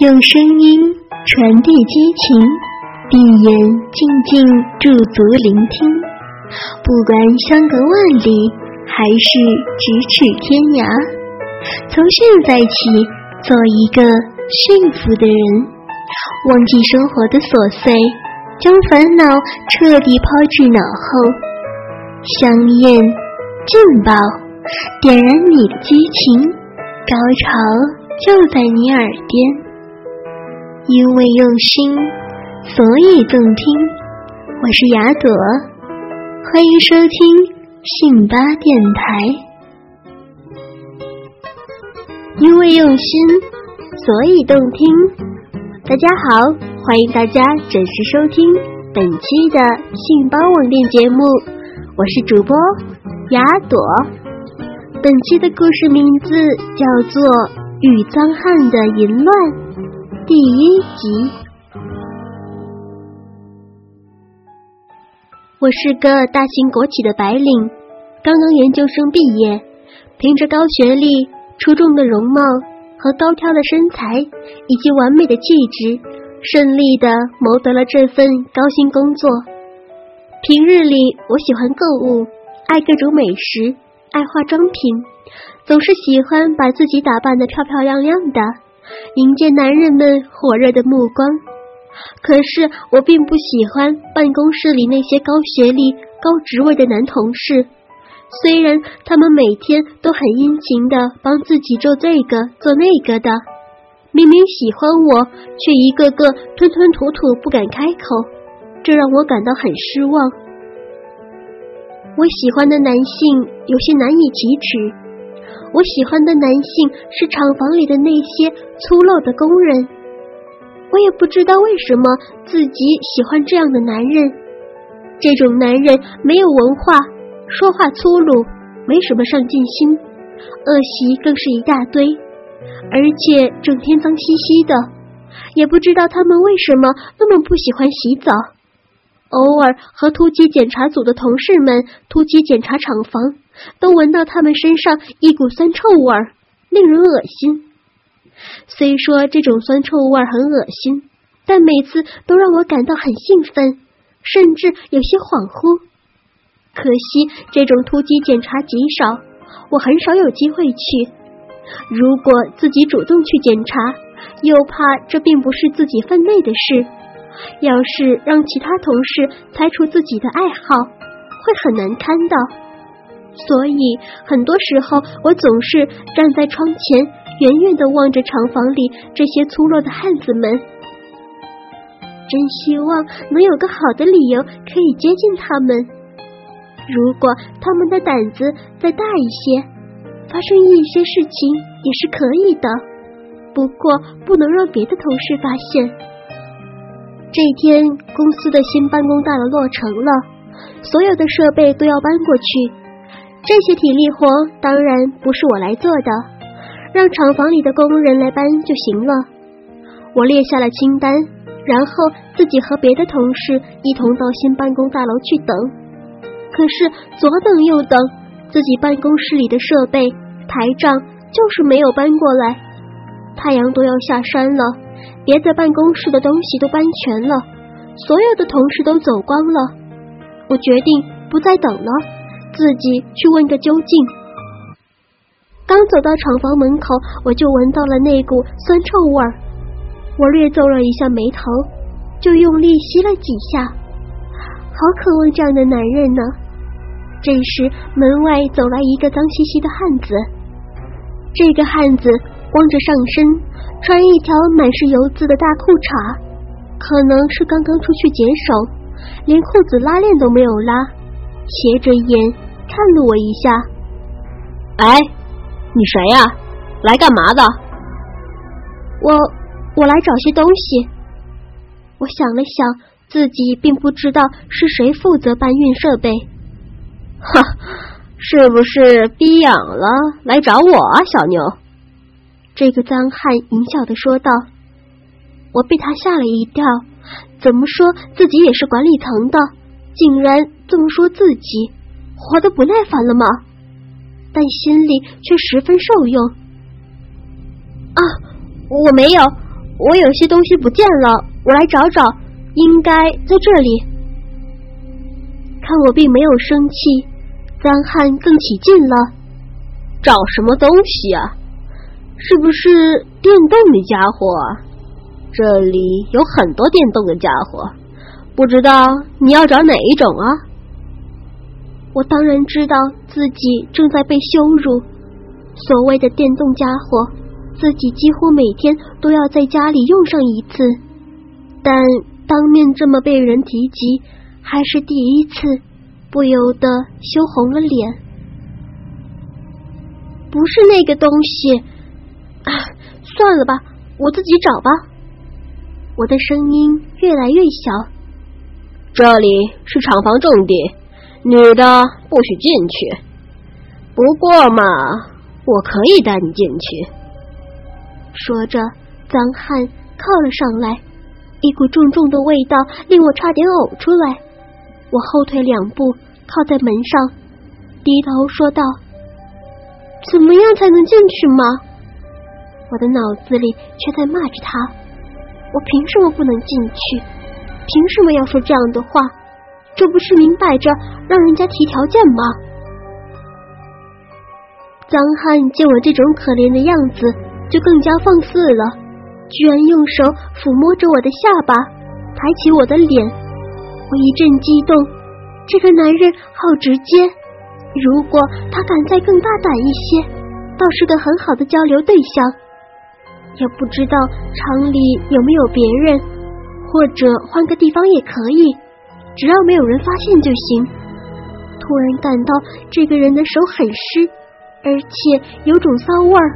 用声音传递激情，闭眼静静驻足聆听。不管相隔万里，还是咫尺天涯，从现在起，做一个幸福的人，忘记生活的琐碎，将烦恼彻底抛至脑后。香艳劲爆，点燃你的激情，高潮就在你耳边。因为用心，所以动听。我是雅朵，欢迎收听信巴电台。因为用心，所以动听。大家好，欢迎大家准时收听本期的信巴网店节目，我是主播雅朵。本期的故事名字叫做《与脏汉的淫乱》。第一集，我是个大型国企的白领，刚刚研究生毕业，凭着高学历、出众的容貌和高挑的身材以及完美的气质，顺利的谋得了这份高薪工作。平日里，我喜欢购物，爱各种美食，爱化妆品，总是喜欢把自己打扮的漂漂亮亮的。迎接男人们火热的目光，可是我并不喜欢办公室里那些高学历、高职位的男同事。虽然他们每天都很殷勤的帮自己做这个做那个的，明明喜欢我，却一个个吞吞吐吐不敢开口，这让我感到很失望。我喜欢的男性有些难以启齿。我喜欢的男性是厂房里的那些粗陋的工人，我也不知道为什么自己喜欢这样的男人。这种男人没有文化，说话粗鲁，没什么上进心，恶习更是一大堆，而且整天脏兮兮的，也不知道他们为什么那么不喜欢洗澡。偶尔和突击检查组的同事们突击检查厂房。都闻到他们身上一股酸臭味儿，令人恶心。虽说这种酸臭味很恶心，但每次都让我感到很兴奋，甚至有些恍惚。可惜这种突击检查极少，我很少有机会去。如果自己主动去检查，又怕这并不是自己分内的事。要是让其他同事猜出自己的爱好，会很难堪的。所以，很多时候我总是站在窗前，远远的望着厂房里这些粗陋的汉子们。真希望能有个好的理由可以接近他们。如果他们的胆子再大一些，发生一些事情也是可以的。不过，不能让别的同事发现。这天，公司的新办公大楼落成了，所有的设备都要搬过去。这些体力活当然不是我来做的，让厂房里的工人来搬就行了。我列下了清单，然后自己和别的同事一同到新办公大楼去等。可是左等右等，自己办公室里的设备台账就是没有搬过来。太阳都要下山了，别的办公室的东西都搬全了，所有的同事都走光了。我决定不再等了。自己去问个究竟。刚走到厂房门口，我就闻到了那股酸臭味儿。我略皱了一下眉头，就用力吸了几下。好渴望这样的男人呢。这时，门外走来一个脏兮兮的汉子。这个汉子光着上身，穿一条满是油渍的大裤衩，可能是刚刚出去解手，连裤子拉链都没有拉。斜着眼看了我一下，哎，你谁呀？来干嘛的？我我来找些东西。我想了想，自己并不知道是谁负责搬运设备。哈，是不是逼痒了来找我啊，小妞？这个脏汉淫笑的说道。我被他吓了一跳，怎么说自己也是管理层的？竟然这么说自己，活得不耐烦了吗？但心里却十分受用。啊，我没有，我有些东西不见了，我来找找，应该在这里。看我并没有生气，张翰更起劲了。找什么东西啊？是不是电动的家伙？这里有很多电动的家伙，不知道你要找哪一种啊？我当然知道自己正在被羞辱。所谓的电动家伙，自己几乎每天都要在家里用上一次，但当面这么被人提及，还是第一次，不由得羞红了脸。不是那个东西，啊，算了吧，我自己找吧。我的声音越来越小。这里是厂房重地，女的不许进去。不过嘛，我可以带你进去。说着，脏汉靠了上来，一股重重的味道令我差点呕出来。我后退两步，靠在门上，低头说道：“怎么样才能进去吗？”我的脑子里却在骂着他。我凭什么不能进去？凭什么要说这样的话？这不是明摆着让人家提条件吗？张翰见我这种可怜的样子，就更加放肆了，居然用手抚摸着我的下巴，抬起我的脸。我一阵激动，这个男人好直接。如果他敢再更大胆一些，倒是个很好的交流对象。也不知道厂里有没有别人，或者换个地方也可以，只要没有人发现就行。突然感到这个人的手很湿，而且有种骚味儿，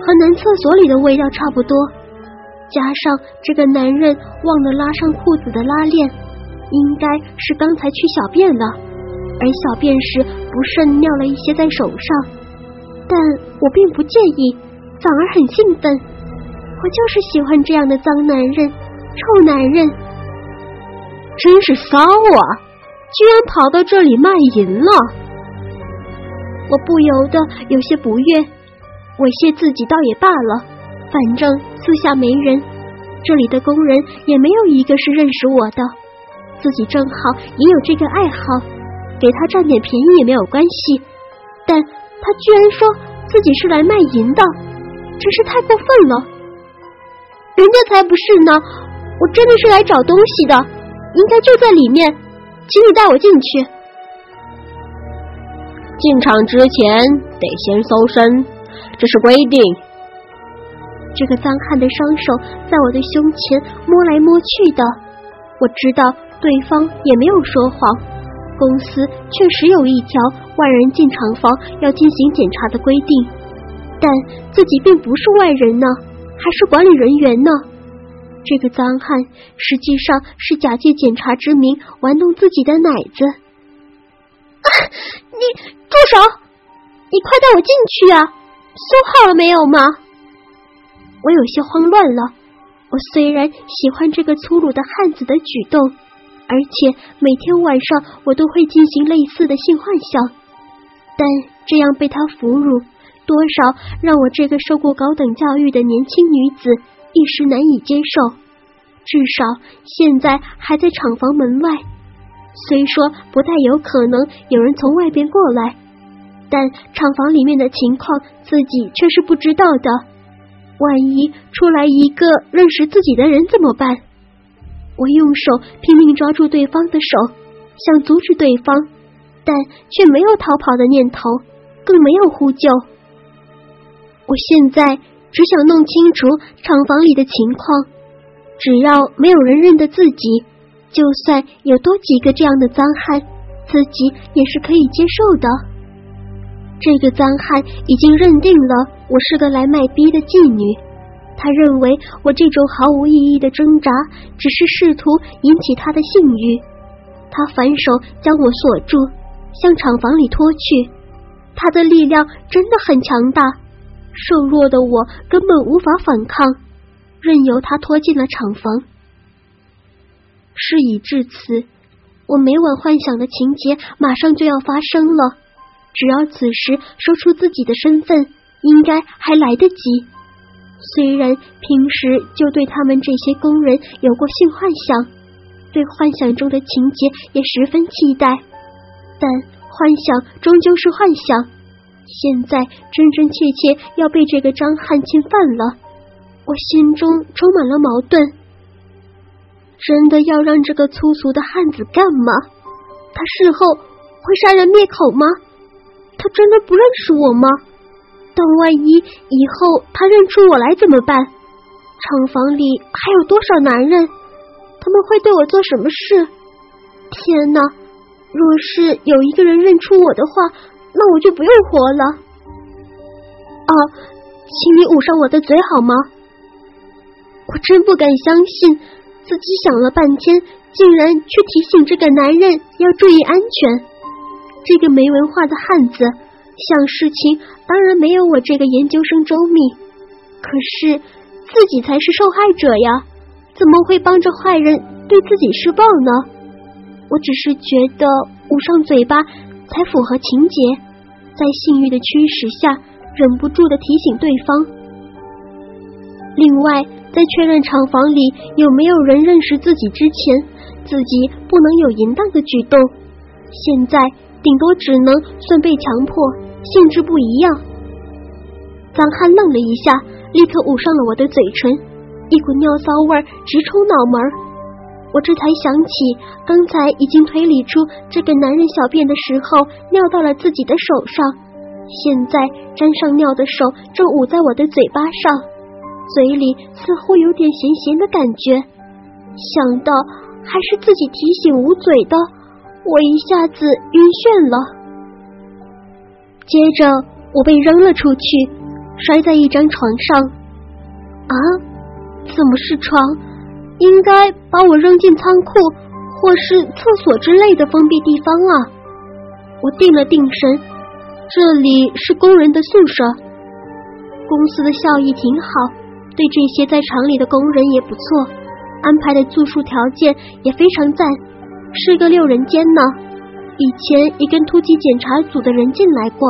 和男厕所里的味道差不多。加上这个男人忘了拉上裤子的拉链，应该是刚才去小便了，而小便时不慎尿了一些在手上。但我并不介意，反而很兴奋。我就是喜欢这样的脏男人，臭男人，真是骚啊！居然跑到这里卖淫了，我不由得有些不悦。猥亵自己倒也罢了，反正四下没人，这里的工人也没有一个是认识我的，自己正好也有这个爱好，给他占点便宜也没有关系。但他居然说自己是来卖淫的，真是太过分了。人家才不是呢！我真的是来找东西的，应该就在里面，请你带我进去。进场之前得先搜身，这是规定。这个脏汉的双手在我的胸前摸来摸去的，我知道对方也没有说谎，公司确实有一条外人进厂房要进行检查的规定，但自己并不是外人呢。还是管理人员呢？这个脏汉实际上是假借检查之名玩弄自己的奶子。啊！你住手！你快带我进去啊！搜好了没有吗？我有些慌乱了。我虽然喜欢这个粗鲁的汉子的举动，而且每天晚上我都会进行类似的性幻想，但这样被他俘虏。多少让我这个受过高等教育的年轻女子一时难以接受。至少现在还在厂房门外，虽说不太有可能有人从外边过来，但厂房里面的情况自己却是不知道的。万一出来一个认识自己的人怎么办？我用手拼命抓住对方的手，想阻止对方，但却没有逃跑的念头，更没有呼救。我现在只想弄清楚厂房里的情况，只要没有人认得自己，就算有多几个这样的脏汉，自己也是可以接受的。这个脏汉已经认定了我是个来卖逼的妓女，他认为我这种毫无意义的挣扎只是试图引起他的性欲，他反手将我锁住，向厂房里拖去。他的力量真的很强大。瘦弱的我根本无法反抗，任由他拖进了厂房。事已至此，我每晚幻想的情节马上就要发生了。只要此时说出自己的身份，应该还来得及。虽然平时就对他们这些工人有过性幻想，对幻想中的情节也十分期待，但幻想终究是幻想。现在真真切切要被这个张翰侵犯了，我心中充满了矛盾。真的要让这个粗俗的汉子干吗？他事后会杀人灭口吗？他真的不认识我吗？但万一以后他认出我来怎么办？厂房里还有多少男人？他们会对我做什么事？天哪！若是有一个人认出我的话，那我就不用活了。啊，请你捂上我的嘴好吗？我真不敢相信，自己想了半天，竟然去提醒这个男人要注意安全。这个没文化的汉子。想事情当然没有我这个研究生周密，可是自己才是受害者呀，怎么会帮着坏人对自己施暴呢？我只是觉得捂上嘴巴才符合情节，在性欲的驱使下，忍不住的提醒对方。另外，在确认厂房里有没有人认识自己之前，自己不能有淫荡的举动。现在。顶多只能算被强迫，性质不一样。张翰愣了一下，立刻捂上了我的嘴唇，一股尿骚味直冲脑门。我这才想起，刚才已经推理出这个男人小便的时候尿到了自己的手上，现在沾上尿的手正捂在我的嘴巴上，嘴里似乎有点咸咸的感觉。想到还是自己提醒捂嘴的。我一下子晕眩了，接着我被扔了出去，摔在一张床上。啊，怎么是床？应该把我扔进仓库或是厕所之类的封闭地方啊！我定了定神，这里是工人的宿舍，公司的效益挺好，对这些在厂里的工人也不错，安排的住宿条件也非常赞。是个六人间呢，以前也跟突击检查组的人进来过，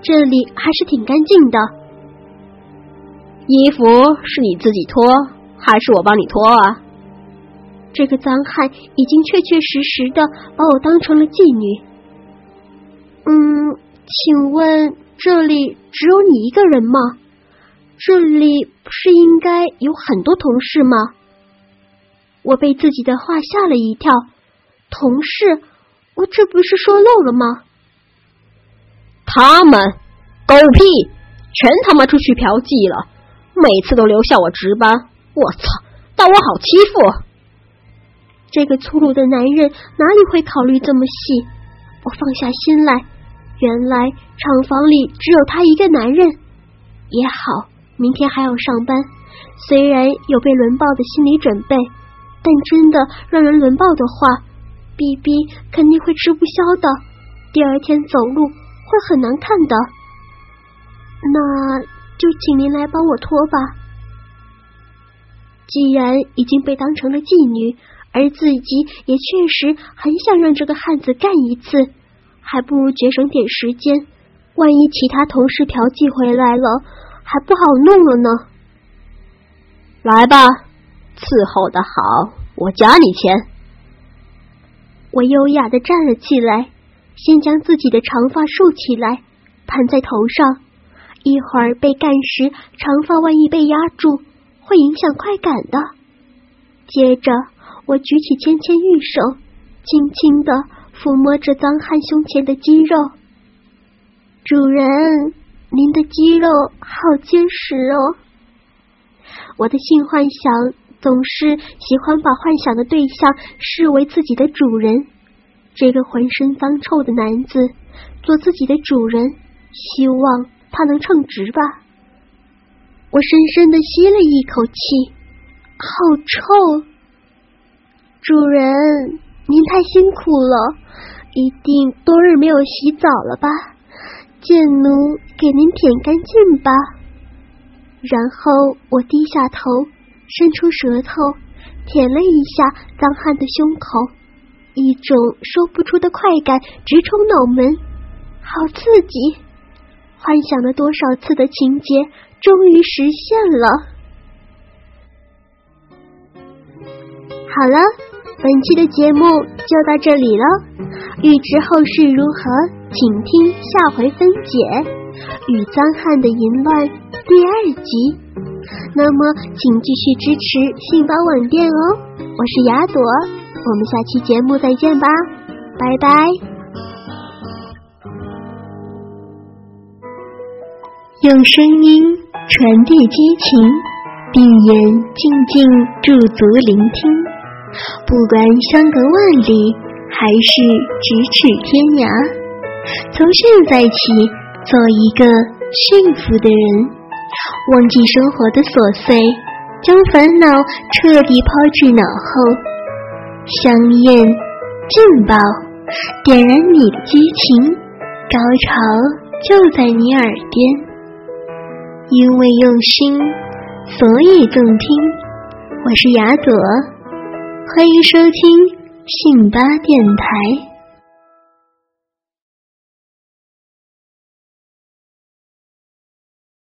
这里还是挺干净的。衣服是你自己脱，还是我帮你脱啊？这个脏汉已经确确实实的把我当成了妓女。嗯，请问这里只有你一个人吗？这里不是应该有很多同事吗？我被自己的话吓了一跳。同事，我这不是说漏了吗？他们狗屁，全他妈出去嫖妓了，每次都留下我值班。我操，当我好欺负？这个粗鲁的男人哪里会考虑这么细？我放下心来，原来厂房里只有他一个男人。也好，明天还要上班，虽然有被轮爆的心理准备，但真的让人轮爆的话。B B 肯定会吃不消的，第二天走路会很难看的。那就请您来帮我脱吧。既然已经被当成了妓女，而自己也确实很想让这个汉子干一次，还不如节省点时间。万一其他同事嫖妓回来了，还不好弄了呢。来吧，伺候的好，我加你钱。我优雅的站了起来，先将自己的长发竖起来，盘在头上。一会儿被干时，长发万一被压住，会影响快感的。接着，我举起芊芊玉手，轻轻的抚摸着脏汉胸前的肌肉。主人，您的肌肉好结实哦。我的性幻想。总是喜欢把幻想的对象视为自己的主人，这个浑身脏臭的男子做自己的主人，希望他能称职吧。我深深的吸了一口气，好臭！主人，您太辛苦了，一定多日没有洗澡了吧？贱奴给您舔干净吧。然后我低下头。伸出舌头舔了一下脏汉的胸口，一种说不出的快感直冲脑门，好刺激！幻想了多少次的情节终于实现了。好了，本期的节目就到这里了。欲知后事如何，请听下回分解《与脏汉的淫乱》第二集。那么，请继续支持信宝网店哦。我是雅朵，我们下期节目再见吧，拜拜。用声音传递激情，闭眼静静驻足聆听。不管相隔万里，还是咫尺天涯，从现在起，做一个幸福的人，忘记生活的琐碎，将烦恼彻底抛至脑后。香艳劲爆，点燃你的激情，高潮就在你耳边。因为用心，所以动听。我是雅朵，欢迎收听信吧电台。